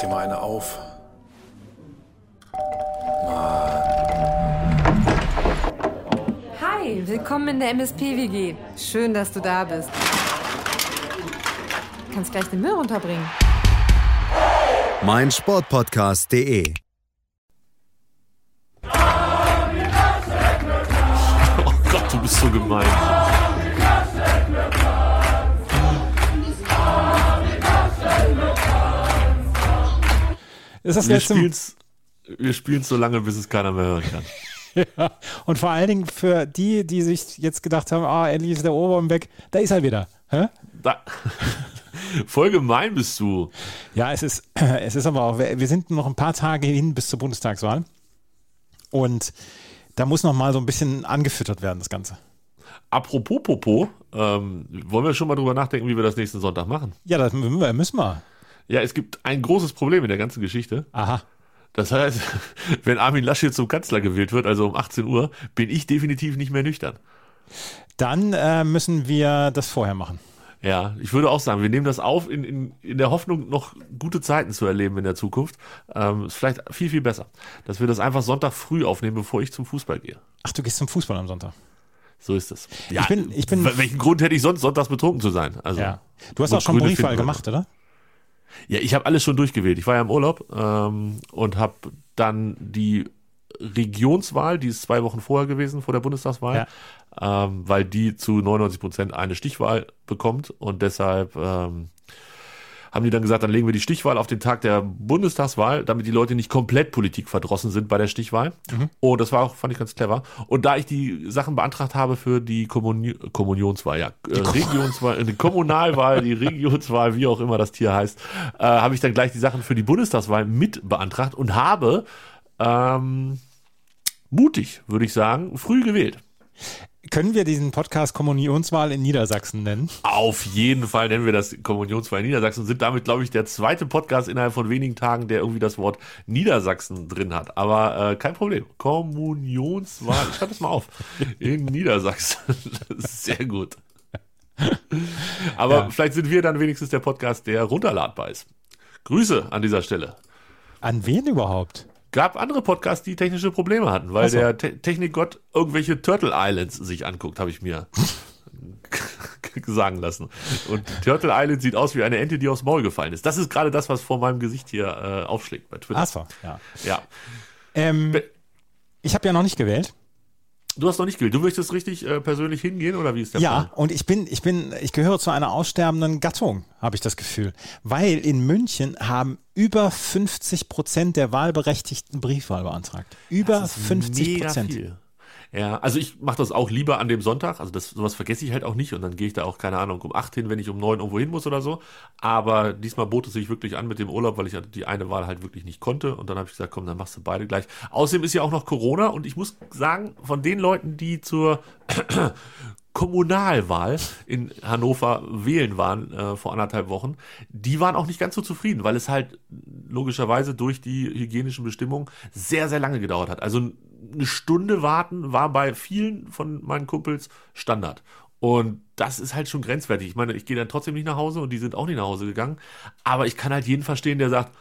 dir mal eine auf. Hi, willkommen in der MSP-WG. Schön, dass du da bist. Du kannst gleich den Müll runterbringen. mein Sportpodcast.de. Oh Gott, du bist so gemein. Ist das Wir letzte spielen's, wir spielen's so lange, bis es keiner mehr hören kann. ja. Und vor allen Dingen für die, die sich jetzt gedacht haben, ah, endlich ist der Oberarm weg, da ist er wieder. Hä? Da. Voll gemein bist du. Ja, es ist, es ist aber auch, wir sind noch ein paar Tage hin bis zur Bundestagswahl. Und da muss noch mal so ein bisschen angefüttert werden, das Ganze. Apropos Popo, ähm, wollen wir schon mal drüber nachdenken, wie wir das nächsten Sonntag machen? Ja, das müssen wir. Müssen wir. Ja, es gibt ein großes Problem in der ganzen Geschichte. Aha. Das heißt, wenn Armin Laschet zum Kanzler gewählt wird, also um 18 Uhr, bin ich definitiv nicht mehr nüchtern. Dann äh, müssen wir das vorher machen. Ja, ich würde auch sagen, wir nehmen das auf in, in, in der Hoffnung, noch gute Zeiten zu erleben in der Zukunft. Ähm, ist vielleicht viel, viel besser, dass wir das einfach Sonntag früh aufnehmen, bevor ich zum Fußball gehe. Ach, du gehst zum Fußball am Sonntag. So ist es. Ich bin- ich bin- welchen Grund hätte ich sonst sonntags betrunken zu sein? Also, Ja. Du hast auch schon Briefwahl finden wir gemacht, oder? Ja, ich habe alles schon durchgewählt. Ich war ja im Urlaub ähm, und habe dann die Regionswahl, die ist zwei Wochen vorher gewesen, vor der Bundestagswahl, ähm, weil die zu 99 Prozent eine Stichwahl bekommt und deshalb ähm, haben die dann gesagt, dann legen wir die Stichwahl auf den Tag der Bundestagswahl, damit die Leute nicht komplett politikverdrossen sind bei der Stichwahl. Und das war auch, fand ich ganz clever. Und da ich die Sachen beantragt habe für die Kommuni Kommunionswahl, ja, äh, Regionswahl, die Kommunalwahl, die Regionswahl, wie auch immer das Tier heißt, äh, habe ich dann gleich die Sachen für die Bundestagswahl mit beantragt und habe ähm, mutig, würde ich sagen, früh gewählt. Können wir diesen Podcast Kommunionswahl in Niedersachsen nennen? Auf jeden Fall nennen wir das Kommunionswahl in Niedersachsen und sind damit, glaube ich, der zweite Podcast innerhalb von wenigen Tagen, der irgendwie das Wort Niedersachsen drin hat. Aber äh, kein Problem. Kommunionswahl, ich schreibe das mal auf. In Niedersachsen. Sehr gut. Aber Ja. vielleicht sind wir dann wenigstens der Podcast, der runterladbar ist. Grüße an dieser Stelle. An wen überhaupt? Gab andere Podcasts, die technische Probleme hatten, weil so. der Te Technikgott irgendwelche Turtle Islands sich anguckt, habe ich mir sagen lassen. Und Turtle Island sieht aus wie eine Ente, die aufs Maul gefallen ist. Das ist gerade das, was vor meinem Gesicht hier äh, aufschlägt bei Twitter. Ach so, ja. Ja. Ähm, ich habe ja noch nicht gewählt. Du hast noch nicht gewählt. Du möchtest richtig äh, persönlich hingehen oder wie ist der Ja, Plan? und ich bin, ich bin, ich gehöre zu einer aussterbenden Gattung, habe ich das Gefühl. Weil in München haben über 50 Prozent der Wahlberechtigten Briefwahl beantragt. Über Das ist 50 mega Prozent. Ja, also ich mache das auch lieber an dem Sonntag. Also das sowas vergesse ich halt auch nicht und dann gehe ich da auch keine Ahnung um acht hin, wenn ich um neun irgendwo hin muss oder so. Aber diesmal bot es sich wirklich an mit dem Urlaub, weil ich halt die eine Wahl halt wirklich nicht konnte und dann habe ich gesagt, komm, dann machst du beide gleich. Außerdem ist ja auch noch Corona und ich muss sagen, von den Leuten, die zur Kommunalwahl in Hannover wählen waren äh, vor anderthalb Wochen, die waren auch nicht ganz so zufrieden, weil es halt logischerweise durch die hygienischen Bestimmungen sehr, sehr lange gedauert hat. Also eine Stunde warten war bei vielen von meinen Kumpels Standard. Und das ist halt schon grenzwertig. Ich meine, ich gehe dann trotzdem nicht nach Hause und die sind auch nicht nach Hause gegangen. Aber ich kann halt jeden verstehen, der sagt,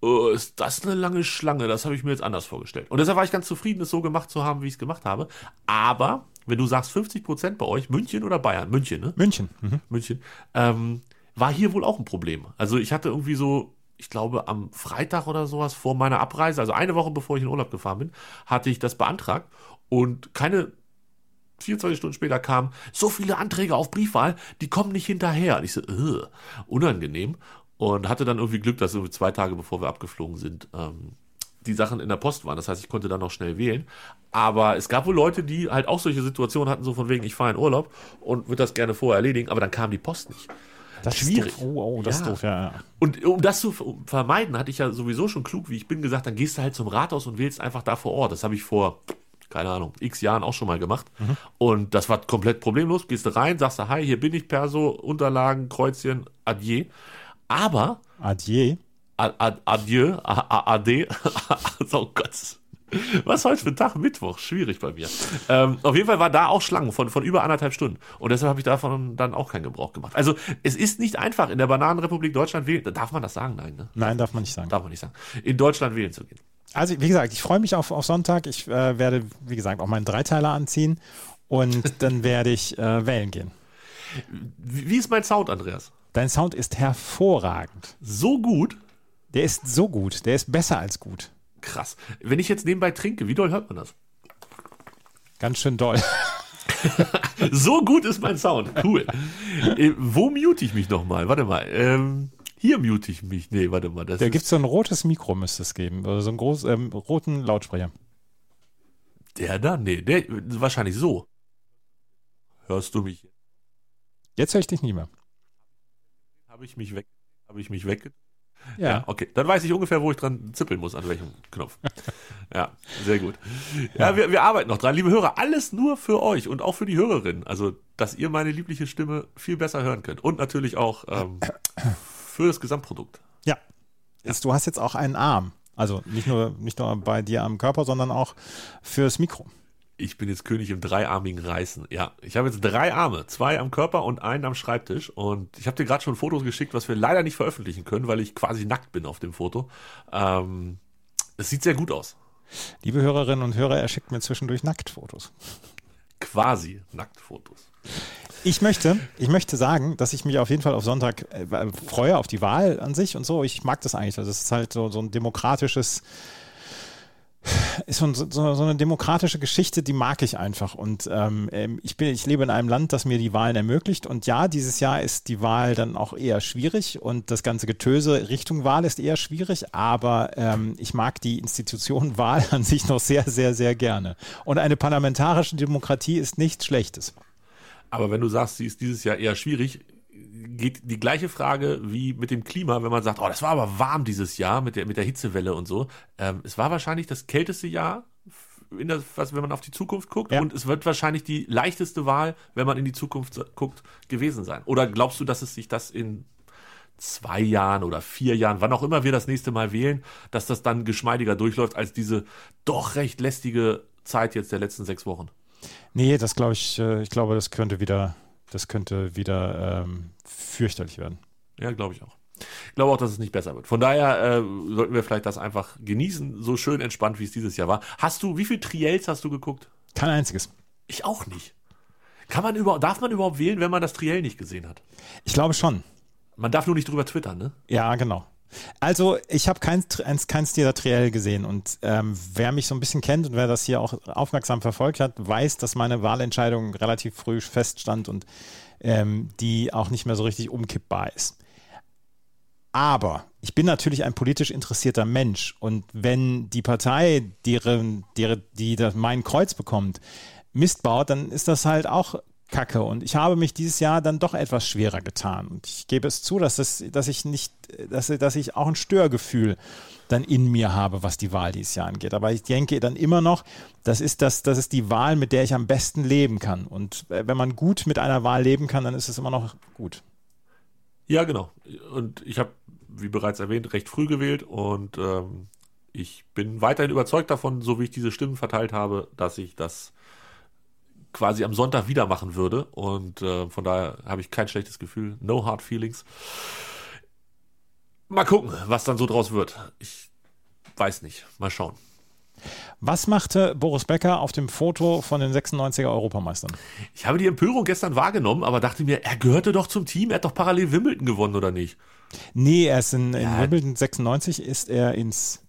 oh, ist das eine lange Schlange? Das habe ich mir jetzt anders vorgestellt. Und deshalb war ich ganz zufrieden, es so gemacht zu haben, wie ich es gemacht habe. Aber wenn du sagst 50 Prozent bei euch, München oder Bayern? München, ne? München. Mhm. München, ähm, war hier wohl auch ein Problem. Also ich hatte irgendwie so, ich glaube am Freitag oder sowas vor meiner Abreise, also eine Woche bevor ich in Urlaub gefahren bin, hatte ich das beantragt und keine 24 Stunden später kamen so viele Anträge auf Briefwahl, die kommen nicht hinterher. Und ich so, äh, unangenehm. Und hatte dann irgendwie Glück, dass zwei Tage bevor wir abgeflogen sind, ähm, die Sachen in der Post waren. Das heißt, ich konnte dann noch schnell wählen. Aber es gab wohl Leute, die halt auch solche Situationen hatten, so von wegen, ich fahre in Urlaub und würde das gerne vorher erledigen, aber dann kam die Post nicht. Das Schwierig. Ist doof. Oh, oh, das Ja. ist doof, ja, ja. Und um das zu vermeiden, hatte ich ja sowieso schon klug, wie ich bin, gesagt, dann gehst du halt zum Rathaus und wählst einfach da vor Ort. Das habe ich vor, keine Ahnung, x Jahren auch schon mal gemacht. Und das war komplett problemlos. Gehst du rein, sagst du, hi, hier bin ich, Perso, Unterlagen, Kreuzchen, adieu. Aber, Adieu. a- a- adieu, a- a- ade, oh Gott. Was heute für ein Tag? Mittwoch. Schwierig bei mir. Ähm, auf jeden Fall war da auch Schlangen von, von über anderthalb Stunden. Und deshalb habe ich davon dann auch keinen Gebrauch gemacht. Also es ist nicht einfach, in der Bananenrepublik Deutschland wählen. Darf man das sagen? Nein, ne? Nein, darf man nicht sagen. Darf man nicht sagen. In Deutschland wählen zu gehen. Also, wie gesagt, ich freue mich auf, auf Sonntag. Ich äh, werde, wie gesagt, auch meinen Dreiteiler anziehen und dann werde ich äh, wählen gehen. Wie, wie ist mein Sound, Andreas? Dein Sound ist hervorragend. So gut? Der ist so gut. Der ist besser als gut. Krass. Wenn ich jetzt nebenbei trinke, wie doll hört man das? Ganz schön doll. so gut ist mein Sound. Cool. äh, wo mute ich mich nochmal? Warte mal. Ähm, hier mute ich mich. Nee, warte mal. Da gibt es so ein rotes Mikro, müsste es geben. Oder so einen großen, ähm, roten Lautsprecher. Der da? Nee, der wahrscheinlich so. Hörst du mich? Jetzt höre ich dich nicht mehr. Habe ich mich weg? Habe ich mich weg? Ja. okay. Dann weiß ich ungefähr, wo ich dran zippeln muss, an welchem Knopf. ja, sehr gut. Ja, Wir, wir arbeiten noch dran. Liebe Hörer, alles nur für euch und auch für die Hörerinnen. Also, dass ihr meine liebliche Stimme viel besser hören könnt. Und natürlich auch ähm, für das Gesamtprodukt. Ja. Ist, du hast jetzt auch einen Arm. Also nicht nur, nicht nur bei dir am Körper, sondern auch fürs Mikro. Ich bin jetzt König im dreiarmigen Reißen. Ja, ich habe jetzt drei Arme, zwei am Körper und einen am Schreibtisch. Und ich habe dir gerade schon Fotos geschickt, was wir leider nicht veröffentlichen können, weil ich quasi nackt bin auf dem Foto. Ähm, es sieht sehr gut aus. Liebe Hörerinnen und Hörer, er schickt mir zwischendurch Nacktfotos. Quasi Nacktfotos. Ich möchte, ich möchte sagen, dass ich mich auf jeden Fall auf Sonntag äh, freue, auf die Wahl an sich und so. Ich mag das eigentlich. Es ist halt so, so ein demokratisches, ist so, so, so eine demokratische Geschichte, die mag ich einfach. Und ähm, ähm, ich bin, ich lebe in einem Land, das mir die Wahlen ermöglicht. Und ja, dieses Jahr ist die Wahl dann auch eher schwierig und das ganze Getöse Richtung Wahl ist eher schwierig. Aber ähm, ich mag die Institution Wahl an sich noch sehr, sehr, sehr gerne. Und eine parlamentarische Demokratie ist nichts Schlechtes. Aber wenn du sagst, sie ist dieses Jahr eher schwierig, geht die gleiche Frage wie mit dem Klima, wenn man sagt, oh, das war aber warm dieses Jahr mit der, mit der Hitzewelle und so. Ähm, es war wahrscheinlich das kälteste Jahr, das, was, wenn man auf die Zukunft guckt. Ja. Und es wird wahrscheinlich die leichteste Wahl, wenn man in die Zukunft guckt, gewesen sein. Oder glaubst du, dass es sich das in zwei Jahren oder vier Jahren, wann auch immer wir das nächste Mal wählen, dass das dann geschmeidiger durchläuft als diese doch recht lästige Zeit jetzt der letzten sechs Wochen? Nee, das glaube ich, äh, ich glaube, das könnte wieder, das könnte wieder ähm, fürchterlich werden. Ja, glaube ich auch. Ich glaube auch, dass es nicht besser wird. Von daher äh, sollten wir vielleicht das einfach genießen, so schön entspannt, wie es dieses Jahr war. Hast du, wie viel Triels hast du geguckt? Kein einziges. Ich auch nicht. Kann man überhaupt, darf man überhaupt wählen, wenn man das Triell nicht gesehen hat? Ich glaube schon. Man darf nur nicht drüber twittern, ne? Ja, genau. Also ich habe kein, keins, keins dieser Triell gesehen und ähm, wer mich so ein bisschen kennt und wer das hier auch aufmerksam verfolgt hat, weiß, dass meine Wahlentscheidung relativ früh feststand und ähm, die auch nicht mehr so richtig umkippbar ist. Aber ich bin natürlich ein politisch interessierter Mensch und wenn die Partei, deren, deren, die das mein Kreuz bekommt, Mist baut, dann ist das halt auch Kacke. Und ich habe mich dieses Jahr dann doch etwas schwerer getan. Und ich gebe es zu, dass, das, dass ich nicht, dass, dass ich auch ein Störgefühl dann in mir habe, was die Wahl dieses Jahr angeht. Aber ich denke dann immer noch, das ist, das, das ist die Wahl, mit der ich am besten leben kann. Und äh, wenn man gut mit einer Wahl leben kann, dann ist es immer noch gut. Ja, genau. Und ich habe, wie bereits erwähnt, recht früh gewählt und ähm, ich bin weiterhin überzeugt davon, so wie ich diese Stimmen verteilt habe, dass ich das quasi am Sonntag wieder machen würde. Und äh, von daher habe ich kein schlechtes Gefühl. No hard feelings. Mal gucken, was dann so draus wird. Ich weiß nicht. Mal schauen. Was machte Boris Becker auf dem Foto von den 96er Europameistern? Ich habe die Empörung gestern wahrgenommen, aber dachte mir, er gehörte doch zum Team. Er hat doch parallel Wimbledon gewonnen, oder nicht? Nee, er ist in, in Ja. Wimbledon 96 ist er ins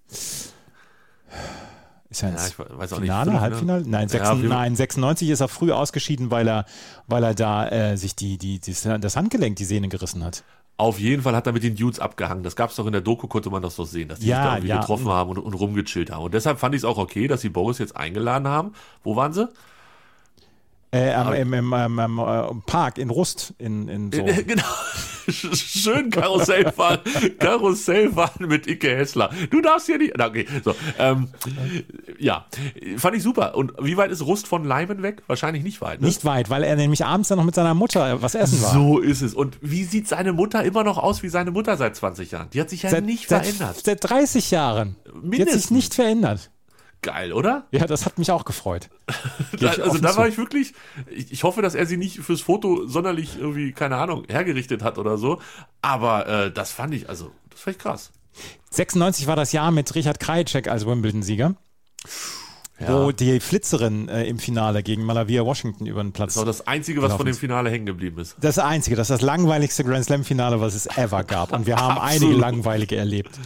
ist er ins Ja, ich weiß auch nicht. Finale, Viertelfinale? Halbfinale? Nein, Ja, sechs, auf jeden Fall. nein, 96 ist er früh ausgeschieden, weil er, weil er da äh, sich die, die, die, das Handgelenk, die Sehne gerissen hat. Auf jeden Fall hat er mit den Dudes abgehangen. Das gab es doch in der Doku, konnte man das doch sehen, dass die Ja, sich da irgendwie ja. getroffen haben und, und rumgechillt haben. Und deshalb fand ich es auch okay, dass sie Boris jetzt eingeladen haben. Wo waren sie? Äh, am, im, im, im, im, äh, Park in Rust in, in so. genau. Schön Karussell fahren. Karussell fahren mit Icke Hessler. Du darfst hier nicht. Okay, so. Ähm, ja, fand ich super. Und wie weit ist Rust von Leimen weg? Wahrscheinlich nicht weit. Ne? Nicht weit, weil er nämlich abends dann noch mit seiner Mutter was essen war. So ist es. Und wie sieht seine Mutter immer noch aus wie seine Mutter seit 20 Jahren? Die hat sich ja nicht seit, verändert. Seit 30 Jahren. Die hat Mindestens. sich nicht verändert. Geil, oder? Ja, das hat mich auch gefreut. da, also da war ich wirklich, ich, ich, hoffe, dass er sie nicht fürs Foto sonderlich irgendwie, keine Ahnung, hergerichtet hat oder so. Aber äh, das fand ich, also, das fand ich krass. 96 war das Jahr mit Richard Krajicek als Wimbledon-Sieger. Ja. Wo die Flitzerin äh, im Finale gegen Malavia Washington über den Platz. Das war das Einzige, was von dem Finale hängen geblieben ist. Das Einzige, das ist das langweiligste Grand Slam-Finale, was es ever gab. Und wir haben einige langweilige erlebt.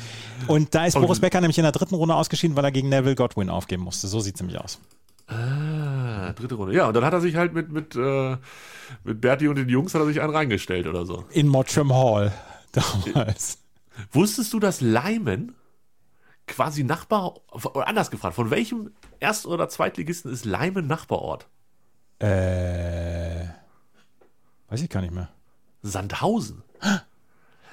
Und da ist. Boris Becker nämlich in der dritten Runde ausgeschieden, weil er gegen Neville Godwin aufgeben musste. So sieht es nämlich aus. Ah, dritte Runde. Ja, und dann hat er sich halt mit, mit, äh, mit Bertie und den Jungs hat er sich einen reingestellt oder so. In Mottram Hall damals. Wusstest du, dass Lyman quasi Nachbar, oder anders gefragt, von welchem Erst- oder Zweitligisten ist Lyman Nachbarort? Äh, weiß ich gar nicht mehr. Sandhausen.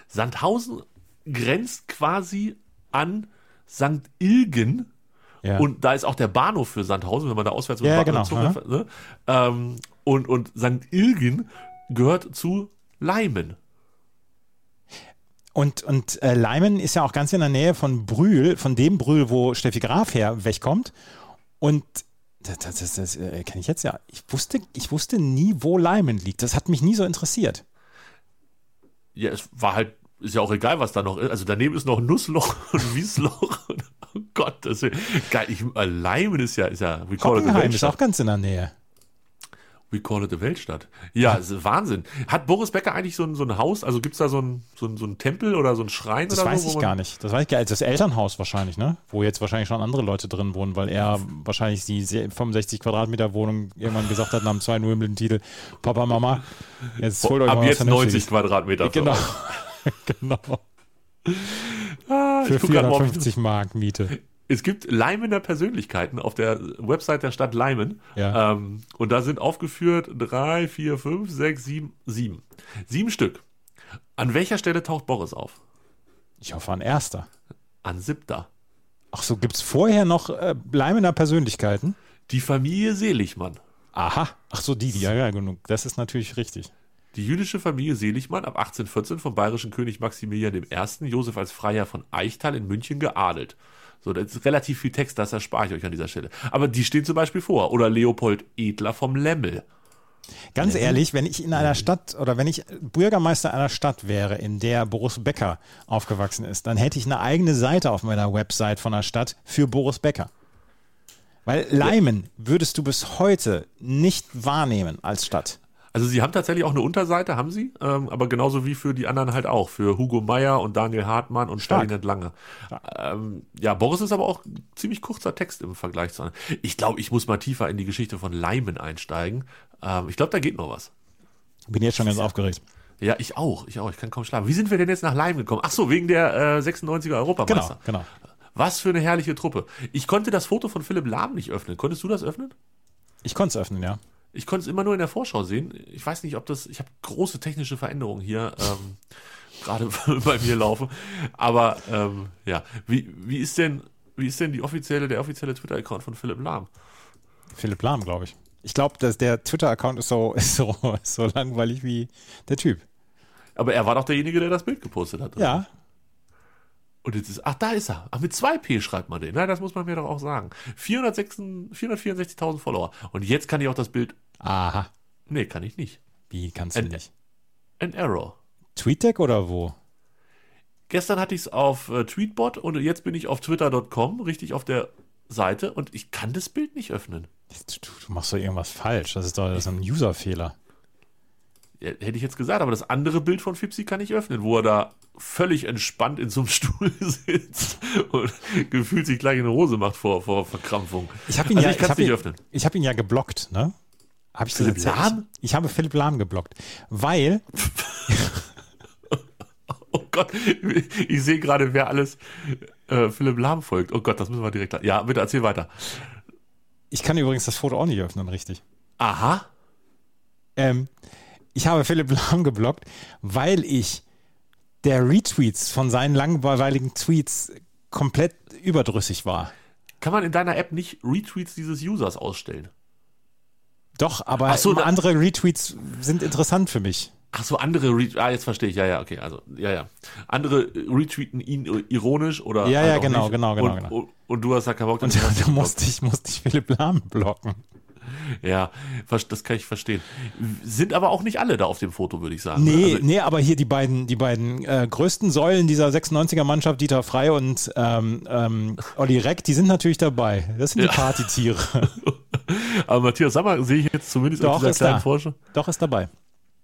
Sandhausen grenzt quasi an St. Ilgen. Ja. Und da ist auch der Bahnhof für Sandhausen, wenn man da auswärts ja, mit genau. Zug, ne? ähm, und, und St. Ilgen gehört zu Leimen. Und, und äh, Leimen ist ja auch ganz in der Nähe von Brühl, von dem Brühl, wo Steffi Graf her wegkommt. Und das, das, das, das äh, kenne ich jetzt ja. Ich wusste, ich wusste nie, wo Leimen liegt. Das hat mich nie so interessiert. Ja, es war halt ist ja auch egal, was da noch ist. Also daneben ist noch Nussloch und Wiesloch. oh Gott, das ist geil. Ich, Leimen ist ja, ist ja, it a ist auch ganz in der Nähe. We call it a Weltstadt. Ja, Wahnsinn. Hat Boris Becker eigentlich so ein, so ein Haus? Also gibt es da so ein, so, ein, so ein Tempel oder so ein Schrein? Das weiß so, ich gar nicht. Das weiß ich gar nicht. Das Elternhaus wahrscheinlich, ne? Wo jetzt wahrscheinlich schon andere Leute drin wohnen, weil er wahrscheinlich die 65 Quadratmeter Wohnung irgendwann gesagt hat nach dem zweiten Wimbledon-Titel, Papa, Mama, jetzt holt euch Ab mal jetzt 90 Quadratmeter. Genau. genau. Ah, Für 450 Mark Miete. Es gibt Leimener Persönlichkeiten auf der Website der Stadt Leimen. Ja. Ähm, und da sind aufgeführt drei, vier, fünf, sechs, sieben, sieben. Sieben Stück. An welcher Stelle taucht Boris auf? Ich hoffe an erster. An siebter. Ach so, gibt es vorher noch äh, Leimener Persönlichkeiten? Die Familie Seligmann. Aha. Ach so, die, die, ja, ja, genug. Das ist natürlich richtig. Die jüdische Familie Seligmann ab 1814 vom bayerischen König Maximilian I. Josef als Freiherr von Eichtal in München geadelt. So, das ist relativ viel Text, das erspare ich euch an dieser Stelle. Aber die stehen zum Beispiel vor. Oder Leopold Edler vom Lemmel. Ganz ehrlich, wenn ich in einer Stadt oder wenn ich Bürgermeister einer Stadt wäre, in der Boris Becker aufgewachsen ist, dann hätte ich eine eigene Seite auf meiner Website von der Stadt für Boris Becker. Weil Leimen würdest du bis heute nicht wahrnehmen als Stadt. Also sie haben tatsächlich auch eine Unterseite, haben sie, ähm, aber genauso wie für die anderen halt auch, für Hugo Meyer und Daniel Hartmann und Stalinet Lange. Ähm, ja, Boris ist aber auch ziemlich kurzer Text im Vergleich zu anderen. Ich glaube, ich muss mal tiefer in die Geschichte von Leimen einsteigen. Ähm, ich glaube, da geht noch was. Bin jetzt schon ganz aufgeregt. Ja, ich auch, ich auch, ich kann kaum schlafen. Wie sind wir denn jetzt nach Leim gekommen? Ach so, wegen der äh, 96er Europameister. Genau, genau. Was für eine herrliche Truppe. Ich konnte das Foto von Philipp Lahm nicht öffnen. Konntest du das öffnen? Ich konnte es öffnen, ja. Ich konnte es immer nur in der Vorschau sehen. Ich weiß nicht, ob das. Ich habe große technische Veränderungen hier ähm, gerade bei mir laufen. Aber ähm, ja, wie, wie ist denn wie ist denn die offizielle der offizielle Twitter-Account von Philipp Lahm? Philipp Lahm, glaube ich. Ich glaube, dass der Twitter-Account ist so, ist so, so langweilig wie der Typ. Aber er war doch derjenige, der das Bild gepostet hat. Oder? Ja, und jetzt ist, ach, da ist er. Ach, mit zwei P schreibt man den. Na, das muss man mir doch auch sagen. 464.000 Follower. Und jetzt kann ich auch das Bild. Aha. Nee, kann ich nicht. Wie kannst du An, nicht? Ein Error. TweetDeck oder wo? Gestern hatte ich es auf äh, Tweetbot und jetzt bin ich auf twitter.com, richtig auf der Seite und ich kann das Bild nicht öffnen. Du, du machst doch irgendwas falsch. Das ist doch das ist ein Userfehler. Hätte ich jetzt gesagt, aber das andere Bild von Fipsi kann ich öffnen, wo er da völlig entspannt in so einem Stuhl sitzt und gefühlt sich gleich in eine Hose macht vor, vor Verkrampfung. Ich habe ihn, also ja, ich ich hab nicht ihn, öffnen. Ich habe ihn ja geblockt, ne? Hab ich Philipp Lahm? Ich, ich habe Philipp Lahm geblockt, weil. oh Gott, ich sehe gerade, wer alles äh, Philipp Lahm folgt. Oh Gott, das müssen wir direkt. Ja, bitte erzähl weiter. Ich kann übrigens das Foto auch nicht öffnen, richtig. Aha. Ähm, ich habe Philipp Lahm geblockt, weil ich der Retweets von seinen langweiligen Tweets komplett überdrüssig war. Kann man in deiner App nicht Retweets dieses Users ausstellen? Doch, aber so, andere Retweets sind interessant für mich. Ach so, andere, Re ah, jetzt verstehe ich, ja, ja, okay, also, ja, ja. Andere retweeten ihn ironisch oder. Ja, halt ja, genau, nicht. genau, genau, und, genau. Und, und du hast da keinen Bock Und du da musste ich, musste ich Philipp Lahm blocken. Ja, das kann ich verstehen. Sind aber auch nicht alle da auf dem Foto, würde ich sagen. Nee, Also, nee, aber hier die beiden, die beiden äh, größten Säulen dieser 96er-Mannschaft, Dieter Frei und ähm, ähm, Olli Reck, die sind natürlich dabei. Das sind die Ja. Partytiere. aber Matthias Sammer sehe ich jetzt zumindest Doch, auf dieser kleinen da. Forscher. Doch, ist dabei.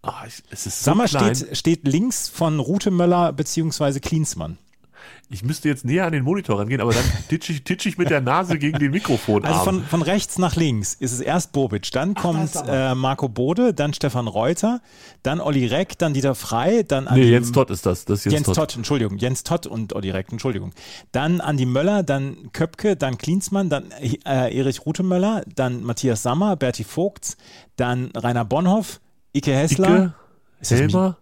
Ah, ich, es ist so Sammer steht, steht links von Rute Möller beziehungsweise Klinsmann. Ich müsste jetzt näher an den Monitor rangehen, aber dann titsche ich, titsch ich mit der Nase gegen den Mikrofonarm. Also von, von rechts nach links ist es erst Bobic, dann kommt äh, Marco Bode, dann Stefan Reuter, dann Olli Reck, dann Dieter Frei, dann an nee, Jens Todd ist das. Das ist Jens, Jens Todd. Todd. Entschuldigung, Jens Todd und Olli Reck, Entschuldigung. Dann Andi Möller, dann Köpke, dann Klinsmann, dann äh, Erich Rutemöller, dann Matthias Sammer, Berti Vogts, dann Rainer Bonhoff, Ike Hessler. Icke, Ist das Helmer.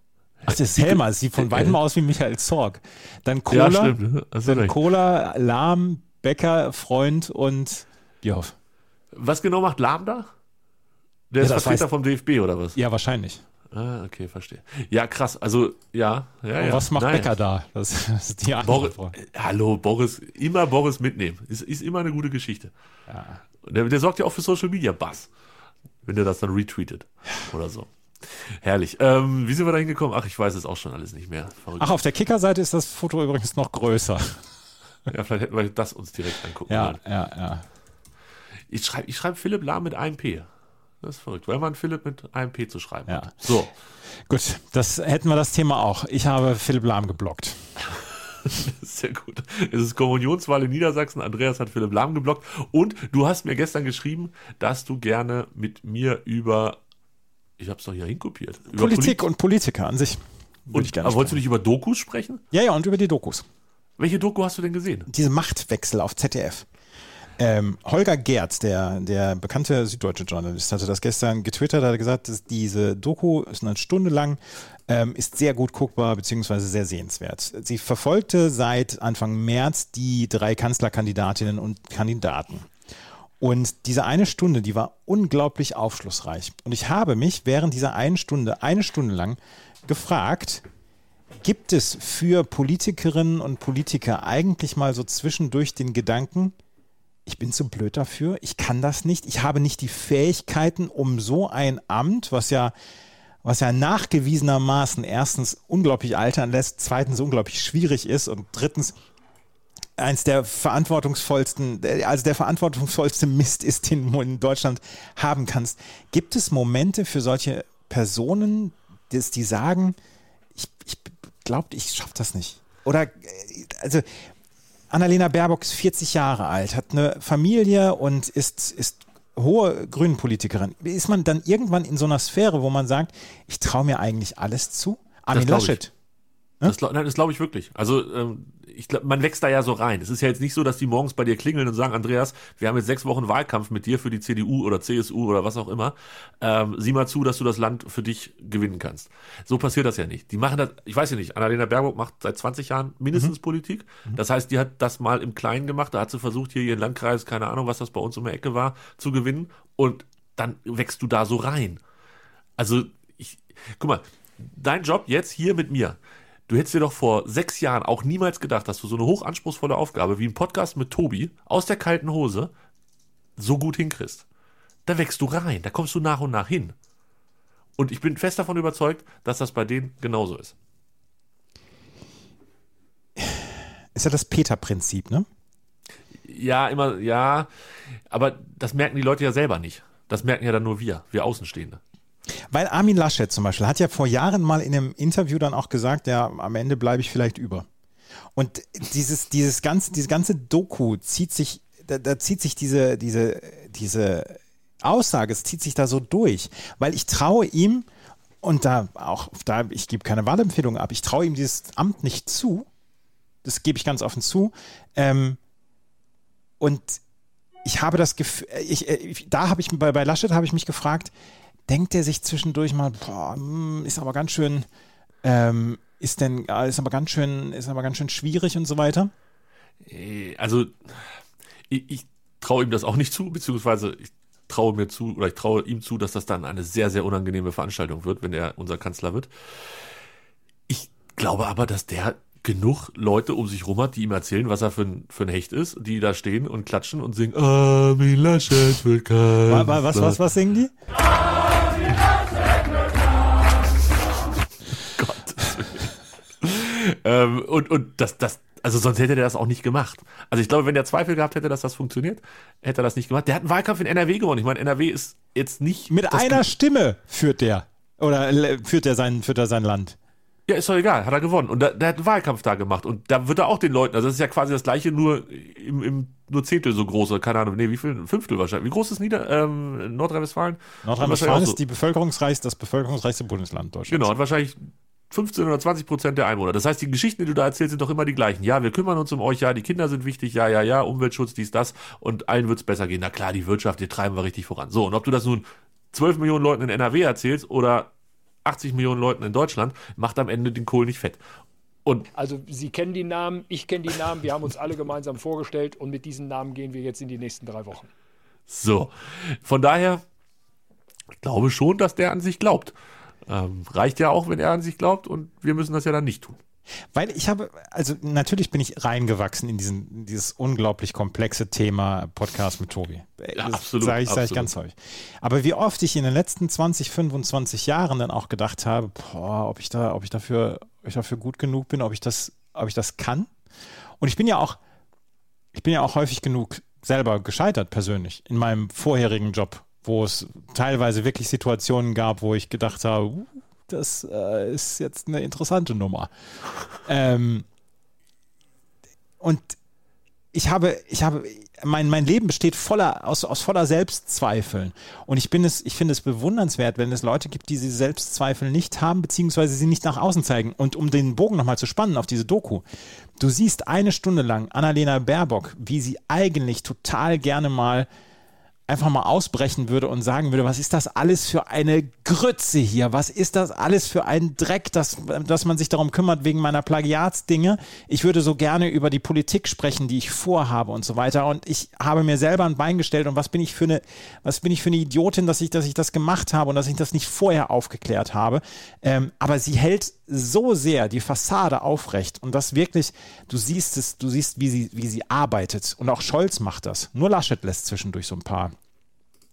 Ach, das ist Helmer, sieht von weitem aus wie Michael Zorg. Dann Ja. Hast du dann recht. Kohler, Lahm, Becker, Freund und Bierhoff. Was genau macht Lahm da? Der Ja, ist Vertreter weiß- vom DFB oder was? Ja, wahrscheinlich. Ah, okay, verstehe. Ja, krass. Also, ja, ja, ja. was macht Nein. Becker da? Das, das ist die Boris, Frage. äh, hallo, Boris, immer Boris mitnehmen. Ist, ist immer eine gute Geschichte. Der, der sorgt ja auch für Social Media Bass, wenn der das dann retweetet oder so. Herrlich. Ähm, wie sind wir da hingekommen? Ach, ich weiß es auch schon alles nicht mehr. Verrückt. Ach, auf der Kicker-Seite ist das Foto übrigens noch größer. Ja, vielleicht hätten wir das uns direkt angucken Ja, sollen. ja, ja. Ich schreibe ich schreib Philipp Lahm mit einem P. Das ist verrückt, weil man Philipp mit einem P zu schreiben Ja. hat. So, Gut, das hätten wir das Thema auch. Ich habe Philipp Lahm geblockt. sehr gut. Es ist Kommunionswahl in Niedersachsen. Andreas hat Philipp Lahm geblockt. Und du hast mir gestern geschrieben, dass du gerne mit mir über, ich habe es doch hier hinkopiert, über Politik Polit- und Politiker an sich. Und, ich gerne aber wolltest du nicht über Dokus sprechen? Ja, ja, und über die Dokus. Welche Doku hast du denn gesehen? Diese Machtwechsel auf ZDF. Ähm, Holger Gerz, der, der bekannte süddeutsche Journalist, hatte das gestern getwittert, hat gesagt, dass diese Doku ist eine Stunde lang, ähm, ist sehr gut guckbar beziehungsweise sehr sehenswert. Sie verfolgte seit Anfang März die drei Kanzlerkandidatinnen und Kandidaten. Und diese eine Stunde, die war unglaublich aufschlussreich. Und ich habe mich während dieser einen Stunde, eine Stunde lang, gefragt, gibt es für Politikerinnen und Politiker eigentlich mal so zwischendurch den Gedanken, ich bin zu blöd dafür, ich kann das nicht, ich habe nicht die Fähigkeiten, um so ein Amt, was ja, was ja nachgewiesenermaßen erstens unglaublich altern lässt, zweitens unglaublich schwierig ist und drittens eins der verantwortungsvollsten, also der verantwortungsvollste Mist ist, den du in Deutschland haben kannst. Gibt es Momente für solche Personen, dass die sagen, ich, ich glaube, ich schaffe das nicht? Oder, äh, also, Annalena Baerbock ist 40 Jahre alt, hat eine Familie und ist, ist hohe Grünenpolitikerin. Ist man dann irgendwann in so einer Sphäre, wo man sagt, ich traue mir eigentlich alles zu? Armin glaub ich. Laschet. Das, das glaube ich wirklich. Also ähm, ich glaub, man wächst da ja so rein. Es ist ja jetzt nicht so, dass die morgens bei dir klingeln und sagen, Andreas, wir haben jetzt sechs Wochen Wahlkampf mit dir für die CDU oder CSU oder was auch immer. Ähm, sieh mal zu, dass du das Land für dich gewinnen kannst. So passiert das ja nicht. Die machen das, ich weiß ja nicht, Annalena Baerbock macht seit 20 Jahren mindestens Politik. Das heißt, die hat das mal im Kleinen gemacht. Da hat sie versucht, hier ihren Landkreis, keine Ahnung, was das bei uns um die Ecke war, zu gewinnen. Und dann wächst du da so rein. Also, ich, guck mal, dein Job jetzt hier mit mir. Du hättest dir doch vor sechs Jahren auch niemals gedacht, dass du so eine hochanspruchsvolle Aufgabe wie ein Podcast mit Tobi aus der kalten Hose so gut hinkriegst. Da wächst du rein, da kommst du nach und nach hin. Und ich bin fest davon überzeugt, dass das bei denen genauso ist. Ist ja das Peter-Prinzip, ne? Ja, immer, ja, aber das merken die Leute ja selber nicht. Das merken ja dann nur wir, wir Außenstehende. Weil Armin Laschet zum Beispiel hat ja vor Jahren mal in einem Interview dann auch gesagt, ja, am Ende bleibe ich vielleicht über. Und dieses, dieses ganze, diese ganze Doku zieht sich, da, da zieht sich diese, diese, diese Aussage, es zieht sich da so durch. Weil ich traue ihm, und da auch, da, ich gebe keine Wahlempfehlung ab, ich traue ihm dieses Amt nicht zu. Das gebe ich ganz offen zu. Ähm, und ich habe das Gefühl, ich, ich, da habe ich bei, bei Laschet habe ich mich gefragt, denkt er sich zwischendurch mal, boah, hm, ist aber ganz schön, ähm, ist denn, ja, ist aber ganz schön, ist aber ganz schön schwierig und so weiter. Äh, Also, ich, ich traue ihm das auch nicht zu, beziehungsweise ich traue mir zu, oder ich traue ihm zu, dass das dann eine sehr, sehr unangenehme Veranstaltung wird, wenn er unser Kanzler wird. Ich glaube aber, dass der genug Leute um sich rum hat, die ihm erzählen, was er für ein, für ein Hecht ist, die da stehen und klatschen und singen, Armin Laschet wird Kanzler. Was, was, was singen die? ähm, und, und das, das, also sonst hätte der das auch nicht gemacht. Also ich glaube, wenn der Zweifel gehabt hätte, dass das funktioniert, hätte er das nicht gemacht. Der hat einen Wahlkampf in NRW gewonnen. Ich meine, NRW ist jetzt nicht. Mit einer Stimme führt der. Oder führt er sein, führt er sein Land. Ja, ist doch egal, hat er gewonnen. Und da, der hat einen Wahlkampf da gemacht. Und da wird er auch den Leuten, also das ist ja quasi das gleiche, nur im, im nur Zehntel so groß, keine Ahnung, nee, wie viel? Fünftel wahrscheinlich. Wie groß ist Nieder, ähm, Nordrhein-Westfalen? Nordrhein-Westfalen ist so. die bevölkerungsreichste, das bevölkerungsreichste Bundesland Deutschlands. Genau, und wahrscheinlich 15 oder 20 Prozent der Einwohner. Das heißt, die Geschichten, die du da erzählst, sind doch immer die gleichen. Ja, wir kümmern uns um euch, ja, die Kinder sind wichtig, ja, ja, ja, Umweltschutz, dies, das und allen wird's besser gehen. Na klar, die Wirtschaft, die treiben wir richtig voran. So, und ob du das nun 12 Millionen Leuten in NRW erzählst oder 80 Millionen Leuten in Deutschland, macht am Ende den Kohl nicht fett. Und also Sie kennen die Namen, ich kenne die Namen, wir haben uns alle gemeinsam vorgestellt und mit diesen Namen gehen wir jetzt in die nächsten drei Wochen. So, von daher glaube schon, dass der an sich glaubt. Ähm, reicht ja auch, wenn er an sich glaubt und wir müssen das ja dann nicht tun. Weil ich habe, also natürlich bin ich reingewachsen in, diesen, in dieses unglaublich komplexe Thema Podcast mit Tobi. Ja, das absolut. Sage ich, sag ich ganz häufig. Aber wie oft ich in den letzten 20, 25 Jahren dann auch gedacht habe, boah, ob ich da, ob ich dafür, ob ich dafür gut genug bin, ob ich das, ob ich das kann. Und ich bin ja auch, ich bin ja auch häufig genug selber gescheitert persönlich in meinem vorherigen Job wo es teilweise wirklich Situationen gab, wo ich gedacht habe, uh, das äh, ist jetzt eine interessante Nummer. Ähm, und ich habe, ich habe, mein, mein Leben besteht voller, aus, aus voller Selbstzweifeln. Und ich bin es, ich finde es bewundernswert, wenn es Leute gibt, die diese Selbstzweifel nicht haben, beziehungsweise sie nicht nach außen zeigen. Und um den Bogen nochmal zu spannen auf diese Doku. Du siehst eine Stunde lang Annalena Baerbock, wie sie eigentlich total gerne mal einfach mal ausbrechen würde und sagen würde, was ist das alles für eine Grütze hier? Was ist das alles für ein Dreck, dass, dass man sich darum kümmert wegen meiner Plagiatsdinge? Ich würde so gerne über die Politik sprechen, die ich vorhabe und so weiter. Und ich habe mir selber ein Bein gestellt und was bin ich für eine, was bin ich für eine Idiotin, dass ich, dass ich das gemacht habe und dass ich das nicht vorher aufgeklärt habe. Ähm, aber sie hält so sehr die Fassade aufrecht und das wirklich, du siehst es, du siehst, wie sie, wie sie arbeitet. Und auch Scholz macht das. Nur Laschet lässt zwischendurch so ein paar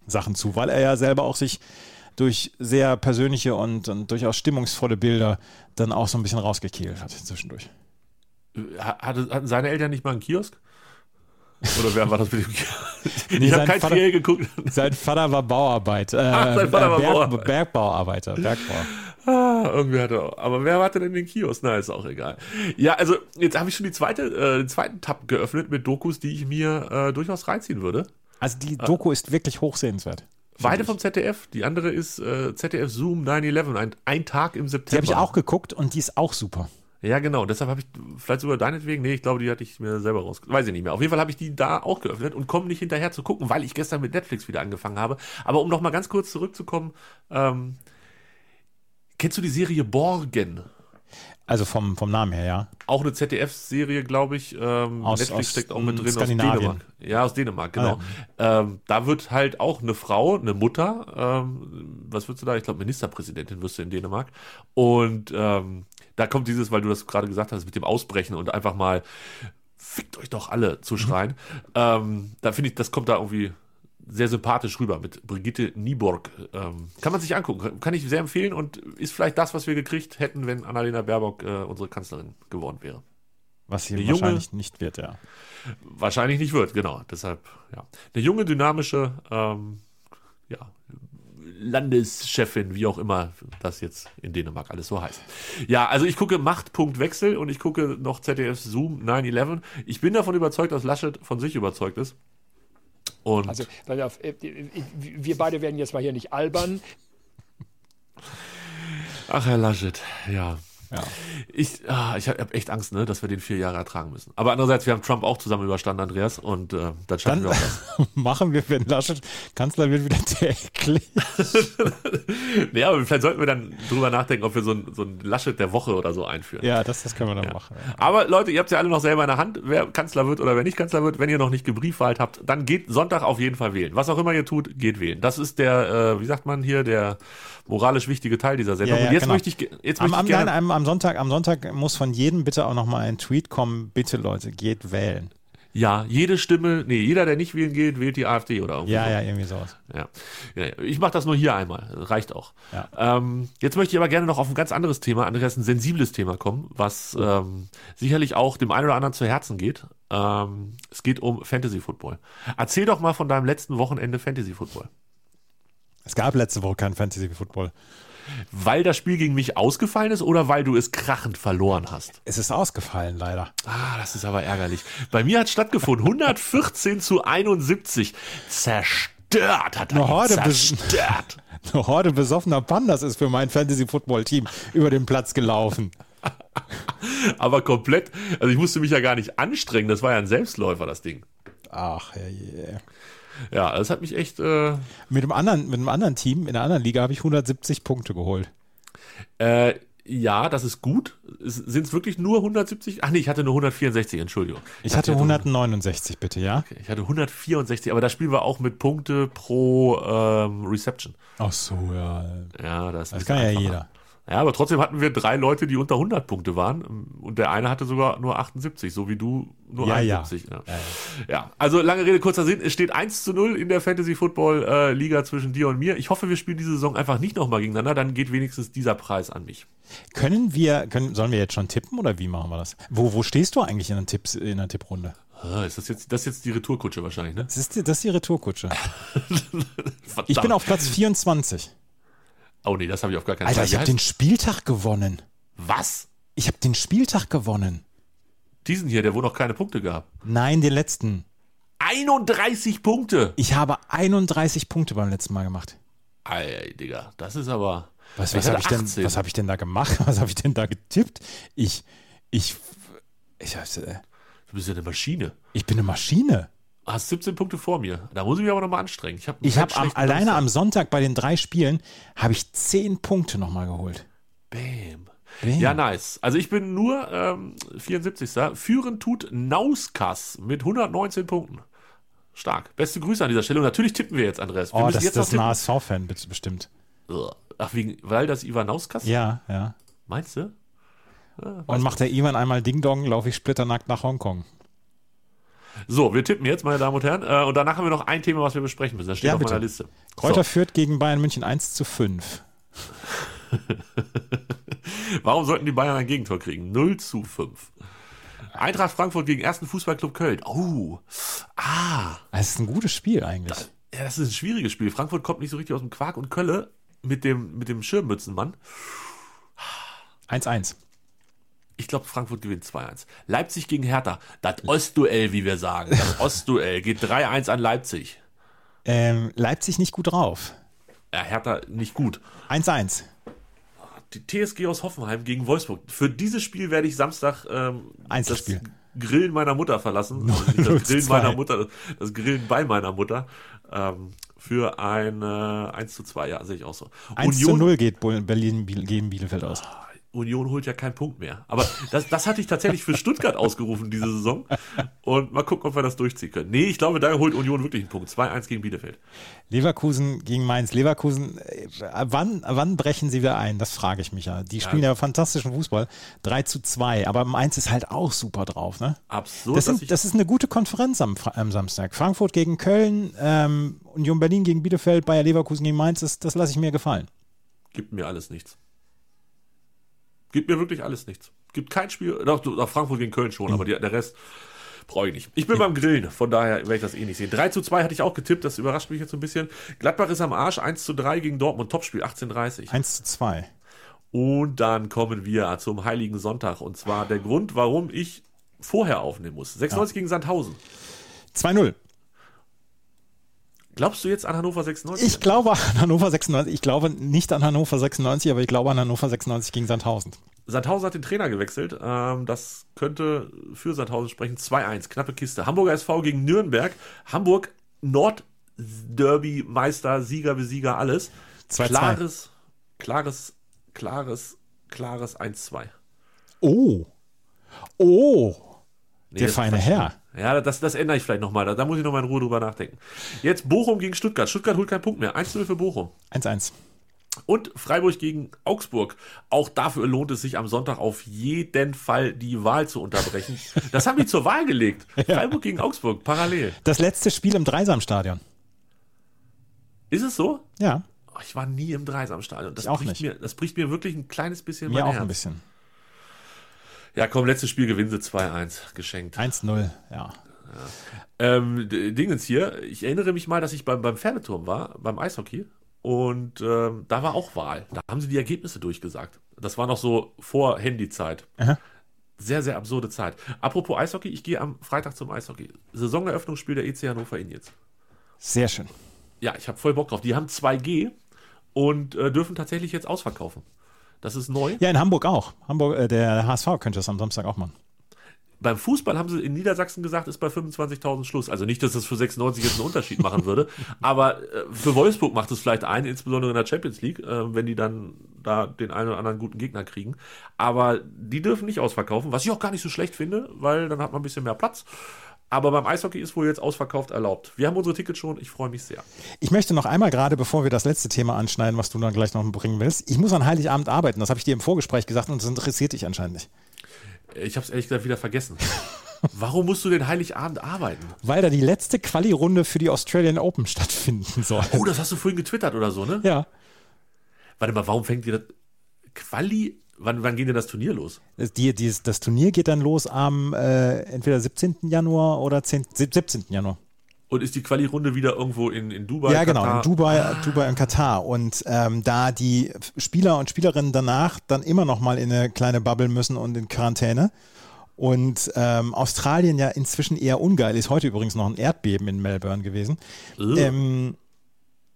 Sachen zu, weil er ja selber auch sich durch sehr persönliche und, und durchaus stimmungsvolle Bilder dann auch so ein bisschen rausgekehlt hat zwischendurch. Hatte, hatten seine Eltern nicht mal einen Kiosk? Oder wer war das mit dem Kiosk? Nee, ich habe kein Vater, geguckt. Sein Vater war Bauarbeiter. Äh, Ach, sein Vater war Berg, Bauarbeiter. Bergbauarbeiter. Bergbau. Ah, irgendwie hat er. Aber wer hatte denn den Kiosk? Na, ist auch egal. Ja, also jetzt habe ich schon die zweite, äh, den zweiten Tab geöffnet mit Dokus, die ich mir äh, durchaus reinziehen würde. Also die Doku ist wirklich hochsehenswert. Beide vom ZDF. Die andere ist äh, ZDF Zoom 9-11, ein, ein Tag im September. Die habe ich auch geguckt und die ist auch super. Ja, genau. Deshalb habe ich vielleicht sogar deinetwegen, nee, ich glaube, die hatte ich mir selber raus. Weiß ich nicht mehr. Auf jeden Fall habe ich die da auch geöffnet und komme nicht hinterher zu gucken, weil ich gestern mit Netflix wieder angefangen habe. Aber um noch mal ganz kurz zurückzukommen, ähm, kennst du die Serie Borgen? Also vom, vom Namen her, ja. Auch eine ZDF-Serie, glaube ich. Ähm, aus, Netflix aus steckt auch mit drin aus Dänemark. Ja, aus Dänemark, genau. Ah, ähm, da wird halt auch eine Frau, eine Mutter, ähm, was würdest du da? Ich glaube, Ministerpräsidentin wirst du in Dänemark. Und ähm, da kommt dieses, weil du das gerade gesagt hast, mit dem Ausbrechen und einfach mal fickt euch doch alle zu schreien. Mhm. Ähm, da finde ich, das kommt da irgendwie sehr sympathisch rüber mit Brigitte Nieborg. Ähm, kann man sich angucken, kann ich sehr empfehlen und ist vielleicht das, was wir gekriegt hätten, wenn Annalena Baerbock äh, unsere Kanzlerin geworden wäre. Was sie wahrscheinlich junge, nicht wird, ja. Wahrscheinlich nicht wird, genau. Deshalb, ja. Eine junge, dynamische, ähm, ja, Landeschefin, wie auch immer das jetzt in Dänemark alles so heißt. Ja, also ich gucke Machtpunkt Wechsel und ich gucke noch ZDF Zoom 9-11. Ich bin davon überzeugt, dass Laschet von sich überzeugt ist. Und also, äh, wir beide werden jetzt mal hier nicht albern. Ach, Herr Laschet, ja. Ja. Ich, ah, ich habe echt Angst, ne, dass wir den vier Jahre ertragen müssen. Aber andererseits, wir haben Trump auch zusammen überstanden, Andreas, und äh, dann schaffen dann wir auch das. machen wir, wenn Laschet Kanzler wird, wieder täglich. nee, aber vielleicht sollten wir dann drüber nachdenken, ob wir so ein, so ein Laschet der Woche oder so einführen. Ja, das, das können wir dann machen. Ja. Aber Leute, ihr habt ja alle noch selber in der Hand, wer Kanzler wird oder wer nicht Kanzler wird. Wenn ihr noch nicht gebriefwahlt habt, dann geht Sonntag auf jeden Fall wählen. Was auch immer ihr tut, geht wählen. Das ist der, äh, wie sagt man hier, der moralisch wichtige Teil dieser Sendung. Ja, ja, Und jetzt genau. möchte ich, jetzt Am, möchte ich gerne, nein, am, Sonntag, am Sonntag muss von jedem bitte auch nochmal ein Tweet kommen. Bitte Leute, geht wählen. ja, jede Stimme, nee, jeder, der nicht wählen geht, wählt die AfD oder irgendwie. Ja, so. ja, irgendwie sowas. Ja. ja, ja. ich mache das nur hier einmal, reicht auch. Ja. Ähm, jetzt möchte ich aber gerne noch auf ein ganz anderes Thema, Andreas, ein sensibles Thema kommen, was ähm, sicherlich auch dem einen oder anderen zu Herzen geht. Ähm, es geht um Fantasy Football. Erzähl doch mal von deinem letzten Wochenende Fantasy Football. Es gab letzte Woche kein Fantasy Football. Weil das Spiel gegen mich ausgefallen ist oder weil du es krachend verloren hast? Es ist ausgefallen, leider. Ah, das ist aber ärgerlich. Bei mir hat stattgefunden 114 zu 71. Zerstört hat er Eine Horde zerstört. Eine Horde besoffener Pandas ist für mein Fantasy Football Team über den Platz gelaufen. Aber komplett, also ich musste mich ja gar nicht anstrengen, das war ja ein Selbstläufer, das Ding. Ach, herrje. Ja, das hat mich echt, äh, Mit einem anderen, mit einem anderen Team in einer anderen Liga habe ich 170 Punkte geholt. äh, ja, das ist gut. Sind es wirklich nur 170? Ach nee, ich hatte nur 164, Entschuldigung. Ich hatte 169, bitte, ja? Okay, ich hatte 164, aber das Spiel war auch mit Punkte pro ähm, Reception. Ach so, ja. Ja, das, Das kann ja jeder. Ja, aber trotzdem hatten wir drei Leute, die unter 100 Punkte waren und der eine hatte sogar nur 78, so wie du nur Ja, ja. 71. Ja. Ja. also lange Rede, kurzer Sinn, es steht 1 zu 0 in der Fantasy Football äh, Liga zwischen dir und mir. Ich hoffe, wir spielen diese Saison einfach nicht nochmal gegeneinander, dann geht wenigstens dieser Preis an mich. Können wir, können, sollen wir jetzt schon tippen oder wie machen wir das? Wo, wo stehst du eigentlich in der, Tipps, in der Tipprunde? Ah, Ist das jetzt, das ist jetzt die Retourkutsche wahrscheinlich, ne? Das ist, die- das ist die Retourkutsche. Ich bin auf Platz 24. Oh nee, das habe ich auf gar keinen Alter, Fall. ich Wie habe den Spieltag gewonnen. Was? Ich habe den Spieltag gewonnen. Diesen hier, der wo noch keine Punkte gab. Nein, den letzten. 31 Punkte! Ich habe 31 Punkte beim letzten Mal gemacht. Ey, Digga, das ist aber. Was, Ich was habe ich, denn- 18. was hab ich denn da gemacht? Was habe ich denn da getippt? Ich, ich, ich, hab- äh, Du bist ja eine Maschine. ich bin eine Maschine. Hast 17 Punkte vor mir. Da muss ich mich aber nochmal anstrengen. Ich habe habe am, alleine am Sonntag bei den drei Spielen habe ich 10 Punkte nochmal geholt. Bam. Bam. Ja, nice. Also ich bin nur ähm, 74. Führen tut Nauskas mit 119 Punkten. Stark. Beste Grüße an dieser Stelle. Und natürlich tippen wir jetzt, Andreas. Wir Oh, das, das ist noch ein. HSV-Fan bestimmt. Ach, wegen, weil das Ivanauskas? Ja, ja. Meinst du? Und macht der Ivan einmal Ding-Dong, laufe ich splitternackt nach Hongkong. So, wir tippen jetzt, meine Damen und Herren. Äh, und danach haben wir noch ein Thema, was wir besprechen müssen. Das steht Ja, auf bitte. meiner Liste. Kräuter So. führt gegen Bayern München 1 zu 5. Warum sollten die Bayern ein Gegentor kriegen? 0 zu 5. Eintracht Frankfurt gegen ersten Fußballclub Köln. Oh, ah, Das ist ein gutes Spiel eigentlich. ja, das ist ein schwieriges Spiel. Frankfurt kommt nicht so richtig aus dem Quark und Kölle mit dem, mit dem Schirmmützenmann. 1-1. Ich glaube, Frankfurt gewinnt 2-1. Leipzig gegen Hertha. Das Ostduell, wie wir sagen. Das Ostduell geht 3-1 an Leipzig. Ähm, Leipzig nicht gut drauf. Ja, Hertha nicht gut. 1-1. Die TSG aus Hoffenheim gegen Wolfsburg. Für dieses Spiel werde ich Samstag ähm, das. Grillen meiner Mutter verlassen. Nicht 0 das Grillen 2. meiner Mutter, das Grillen bei meiner Mutter. Ähm, für ein äh, 1 zu 2, ja, sehe ich auch so. 1 zu 0 geht Berlin gegen Bielefeld aus. Union holt ja keinen Punkt mehr. Aber das, das hatte ich tatsächlich für Stuttgart ausgerufen diese Saison. Und mal gucken, ob wir das durchziehen können. Nee, ich glaube, da holt Union wirklich einen Punkt. 2-1 gegen Bielefeld. Leverkusen gegen Mainz. Leverkusen, äh, wann, wann brechen sie wieder ein? Das frage ich mich ja. Die spielen ja, fantastischen Fußball. 3 zu 2. Aber Mainz ist halt auch super drauf, ne? Absurd, Das, sind, das ist eine gute Konferenz am, am Samstag. Frankfurt gegen Köln, ähm, Union Berlin gegen Bielefeld, Bayer Leverkusen gegen Mainz, das, das lasse ich mir gefallen. gibt mir alles nichts. Gibt mir wirklich alles nichts. Gibt kein Spiel, doch, doch Frankfurt gegen Köln schon, aber die, der Rest brauche ich nicht. Ich bin beim Grillen, von daher werde ich das eh nicht sehen. 3 zu 2 hatte ich auch getippt, das überrascht mich jetzt ein bisschen. Gladbach ist am Arsch, 1 zu 3 gegen Dortmund, Topspiel, 18.30 1 zu 2. Und dann kommen wir zum Heiligen Sonntag. Und zwar der Grund, warum ich vorher aufnehmen muss. 96 gegen Sandhausen. 2-0. Glaubst du jetzt an Hannover 96? Ich glaube an Hannover 96. Ich glaube nicht an Hannover 96, aber ich glaube an Hannover 96 gegen Sandhausen. Sandhausen hat den Trainer gewechselt. Ähm, das könnte für Sandhausen sprechen. 2-1, knappe Kiste. Hamburger SV gegen Nürnberg. Hamburg Nordderby Meister, Sieger, Besieger, alles. 2-2. Klares klares, klares, klares 1-2. Oh. Oh. Nee, Der feine Herr. Ja, das, das ändere ich vielleicht nochmal. Da, da muss ich nochmal in Ruhe drüber nachdenken. Jetzt Bochum gegen Stuttgart. Stuttgart holt keinen Punkt mehr. 1-0 für Bochum. 1-1. Und Freiburg gegen Augsburg. Auch dafür lohnt es sich am Sonntag auf jeden Fall die Wahl zu unterbrechen. Das haben die zur Wahl gelegt. Freiburg gegen Augsburg, parallel. Das letzte Spiel im Dreisamstadion. Ist es so? Ja, Oh, ich war nie im Dreisamstadion. Das Ich auch bricht nicht. Mir, das bricht mir wirklich ein kleines bisschen mir mein auch Herz. ein bisschen. Ja, komm, letztes Spiel gewinnen sie 2-1. Geschenkt. 1-0, ja. Ähm, D- Dingens hier, ich erinnere mich mal, dass ich beim, beim Fernsehturm war, beim Eishockey. Und ähm, da war auch Wahl. Da haben sie die Ergebnisse durchgesagt. Das war noch so vor Handyzeit. Aha. Sehr, sehr absurde Zeit. Apropos Eishockey, ich gehe am Freitag zum Eishockey. Saisoneröffnungsspiel der EC Hannover in jetzt. Sehr schön. Ja, ich habe voll Bock drauf. Die haben 2G und äh, dürfen tatsächlich jetzt ausverkaufen. Das ist neu. Ja, in Hamburg auch. Hamburg, äh, der HSV könnte das am Samstag auch machen. Beim Fußball haben sie in Niedersachsen gesagt, ist bei 25.000 Schluss. Also nicht, dass das für 96 jetzt einen Unterschied machen würde, aber äh, für Wolfsburg macht es vielleicht einen, insbesondere in der Champions League, äh, wenn die dann da den einen oder anderen guten Gegner kriegen. Aber die dürfen nicht ausverkaufen, was ich auch gar nicht so schlecht finde, weil dann hat man ein bisschen mehr Platz. Aber beim Eishockey ist wohl jetzt ausverkauft erlaubt. Wir haben unsere Tickets schon, ich freue mich sehr. Ich möchte noch einmal gerade, bevor wir das letzte Thema anschneiden, was du dann gleich noch bringen willst, ich muss an Heiligabend arbeiten. Das habe ich dir im Vorgespräch gesagt und das interessiert dich anscheinend nicht. Ich habe es ehrlich gesagt wieder vergessen. Warum musst du den Heiligabend arbeiten? Weil da die letzte Quali-Runde für die Australian Open stattfinden soll. Oh, das hast du vorhin getwittert oder so, ne? Ja. Warte mal, warum fängt ihr das Quali? Wann, wann geht denn das Turnier los? Die, die, das Turnier geht dann los am äh, entweder 17. Januar oder 10, 17. Januar. Und ist die Quali-Runde wieder irgendwo in, in Dubai? Ja, genau, Katar? in Dubai, Dubai und Katar. Und ähm, da die Spieler und Spielerinnen danach dann immer noch mal in eine kleine Bubble müssen und in Quarantäne. Und ähm, Australien ja inzwischen eher ungeil ist. Heute übrigens noch ein Erdbeben in Melbourne gewesen. Ähm,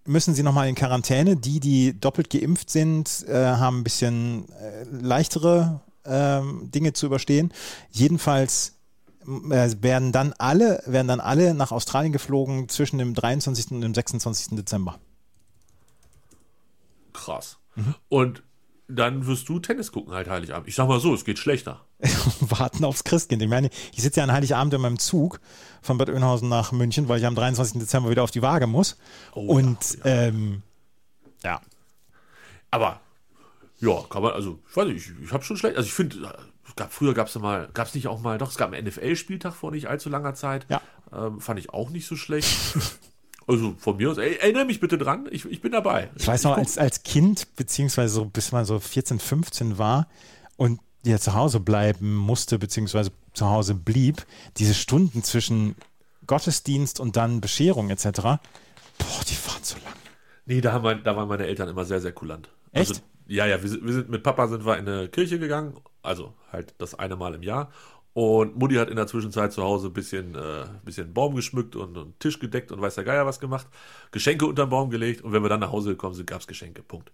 müssen sie nochmal in Quarantäne. Die, die doppelt geimpft sind, äh, haben ein bisschen äh, leichtere ähm, Dinge zu überstehen. Jedenfalls äh, werden dann alle, werden dann alle nach Australien geflogen zwischen dem 23. und dem 26. Dezember. Krass. Mhm. Und dann wirst du Tennis gucken halt Heiligabend. Ich sag mal so, es geht schlechter. Warten aufs Christkind. Ich meine, ich sitze ja an Heiligabend in meinem Zug von Bad Oeynhausen nach München, weil ich am 23. Dezember wieder auf die Waage muss. Oh, und ja, ähm, ja, Aber ja, kann man, also, ich weiß nicht, ich, ich habe schon schlecht. Also ich finde, es gab, früher gab es mal, gab es nicht auch mal, doch, es gab einen NFL-Spieltag vor nicht allzu langer Zeit. Ja. Ähm, fand ich auch nicht so schlecht. also von mir aus, ey, erinnere mich bitte dran, ich, ich bin dabei. Ich weiß noch, als, als Kind, beziehungsweise so bis man so 14, 15 war und ja zu Hause bleiben musste, beziehungsweise zu Hause blieb, diese Stunden zwischen Gottesdienst und dann Bescherung etc., boah, die waren so lang. Nee, da, haben wir, da waren meine Eltern immer sehr, sehr kulant. Echt? Also, ja, ja, wir wir sind mit Papa sind wir in eine Kirche gegangen, also halt das eine Mal im Jahr. Und Mutti hat in der Zwischenzeit zu Hause ein bisschen, äh, bisschen Baum geschmückt und, und Tisch gedeckt und weiß der Geier was gemacht. Geschenke unterm Baum gelegt und wenn wir dann nach Hause gekommen sind, gab es Geschenke. Punkt.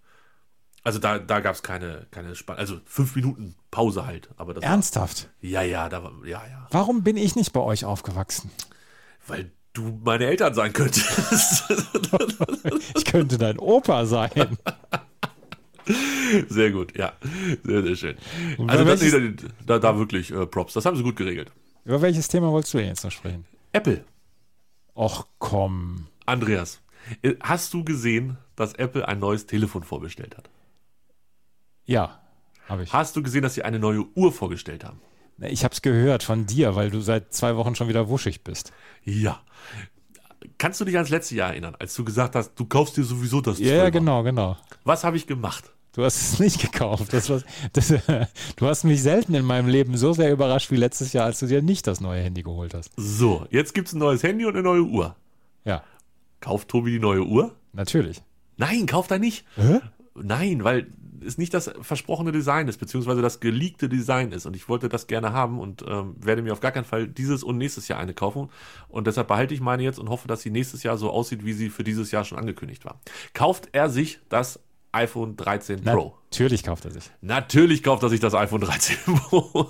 Also da, da gab es keine, keine Spannung. Also fünf Minuten Pause halt. Aber das Ernsthaft? War, ja, ja, da war, ja, ja. Warum bin ich nicht bei euch aufgewachsen? Weil du meine Eltern sein könntest. Ich könnte dein Opa sein. sehr gut, ja. Sehr, sehr schön. Also das, da, da wirklich äh, Props. Das haben sie gut geregelt. Über welches Thema wolltest du jetzt noch sprechen? Apple. Och komm. Andreas, äh, hast du gesehen, dass Apple ein neues Telefon vorbestellt hat? Ja, habe ich. Hast du gesehen, dass sie eine neue Uhr vorgestellt haben? Ich habe es gehört von dir, weil du seit zwei Wochen schon wieder wuschig bist. Ja. Kannst du dich ans letzte Jahr erinnern, als du gesagt hast, du kaufst dir sowieso das Ja, 12er? genau, genau. Was habe ich gemacht? Du hast es nicht gekauft. Das war, das, du hast mich selten in meinem Leben so sehr überrascht wie letztes Jahr, als du dir nicht das neue Handy geholt hast. So, jetzt gibt es ein neues Handy und eine neue Uhr. Ja, Kauft Tobi die neue Uhr? natürlich. Nein, kauft er nicht. Hä? Nein, weil es nicht das versprochene Design ist, beziehungsweise das geleakte Design ist. Und ich wollte das gerne haben und ähm, werde mir auf gar keinen Fall dieses und nächstes Jahr eine kaufen. Und deshalb behalte ich meine jetzt und hoffe, dass sie nächstes Jahr so aussieht, wie sie für dieses Jahr schon angekündigt war. Kauft er sich das iPhone 13 Pro? Natürlich kauft er sich. Natürlich kauft er sich das iPhone 13 Pro.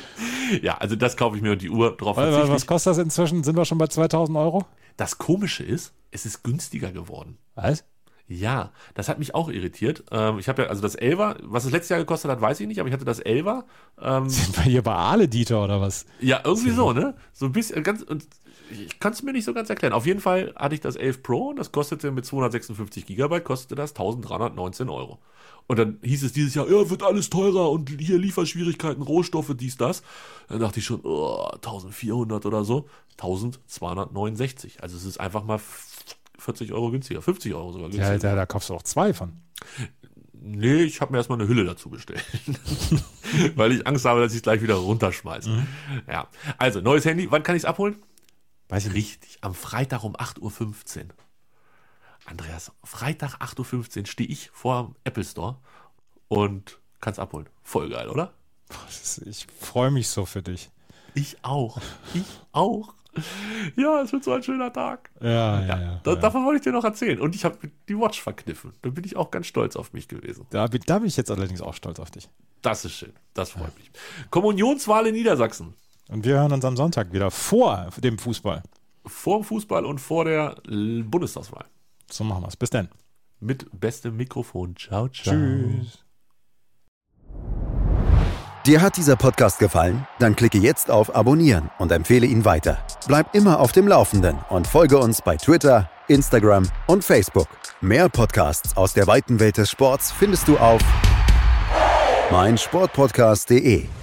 ja, also das kaufe ich mir und die Uhr drauf Was, verzichte was kostet das inzwischen? Sind wir schon bei 2000 Euro? Das Komische ist, es ist günstiger geworden. Was? Ja, das hat mich auch irritiert. Ähm, ich habe ja, also das Elva, was es letztes Jahr gekostet hat, weiß ich nicht, aber ich hatte das Elva. Ähm, Sind wir hier bei Aale, Dieter, oder was? ja, irgendwie so, ne? So ein bisschen, ganz, und ich kann es mir nicht so ganz erklären. Auf jeden Fall hatte ich das 11 Pro und das kostete mit 256 Gigabyte, kostete das 1319 Euro. Und dann hieß es dieses Jahr, ja, wird alles teurer und hier Lieferschwierigkeiten, Rohstoffe, dies, das. Dann dachte ich schon, oh, 1400 oder so. 1269. Also es ist einfach mal 40 Euro günstiger, 50 Euro sogar günstiger. Ja, da, da kaufst du auch zwei von. Nee, ich habe mir erstmal eine Hülle dazu bestellt. Weil ich Angst habe, dass ich es gleich wieder runterschmeiße. Ja. Also, neues Handy, wann kann ich es abholen? Weiß ich. Richtig, am Freitag um 8.15 Uhr. Andreas, Freitag 8.15 Uhr stehe ich vor dem Apple Store und kann es abholen. Voll geil, oder? Ich freue mich so für dich. Ich auch. Ich auch. Ja, es wird so ein schöner Tag. Ja, ja, Ja, ja. da. Davon wollte ich dir noch erzählen. Und ich habe die Watch verkniffen. Da bin ich auch ganz stolz auf mich gewesen. Da, bin- da bin ich jetzt allerdings auch stolz auf dich. Das ist schön. Das freut mich. Kommunionswahl in Niedersachsen. Und wir hören uns am Sonntag wieder vor dem Fußball. Vor dem Fußball und vor der Bundestagswahl. So machen wir es. Bis dann. Mit bestem Mikrofon. Ciao, ciao. Tschüss. Dir hat dieser Podcast gefallen? Dann klicke jetzt auf Abonnieren und empfehle ihn weiter. Bleib immer auf dem Laufenden und folge uns bei Twitter, Instagram und Facebook. Mehr Podcasts aus der weiten Welt des Sports findest du auf meinsportpodcast.de.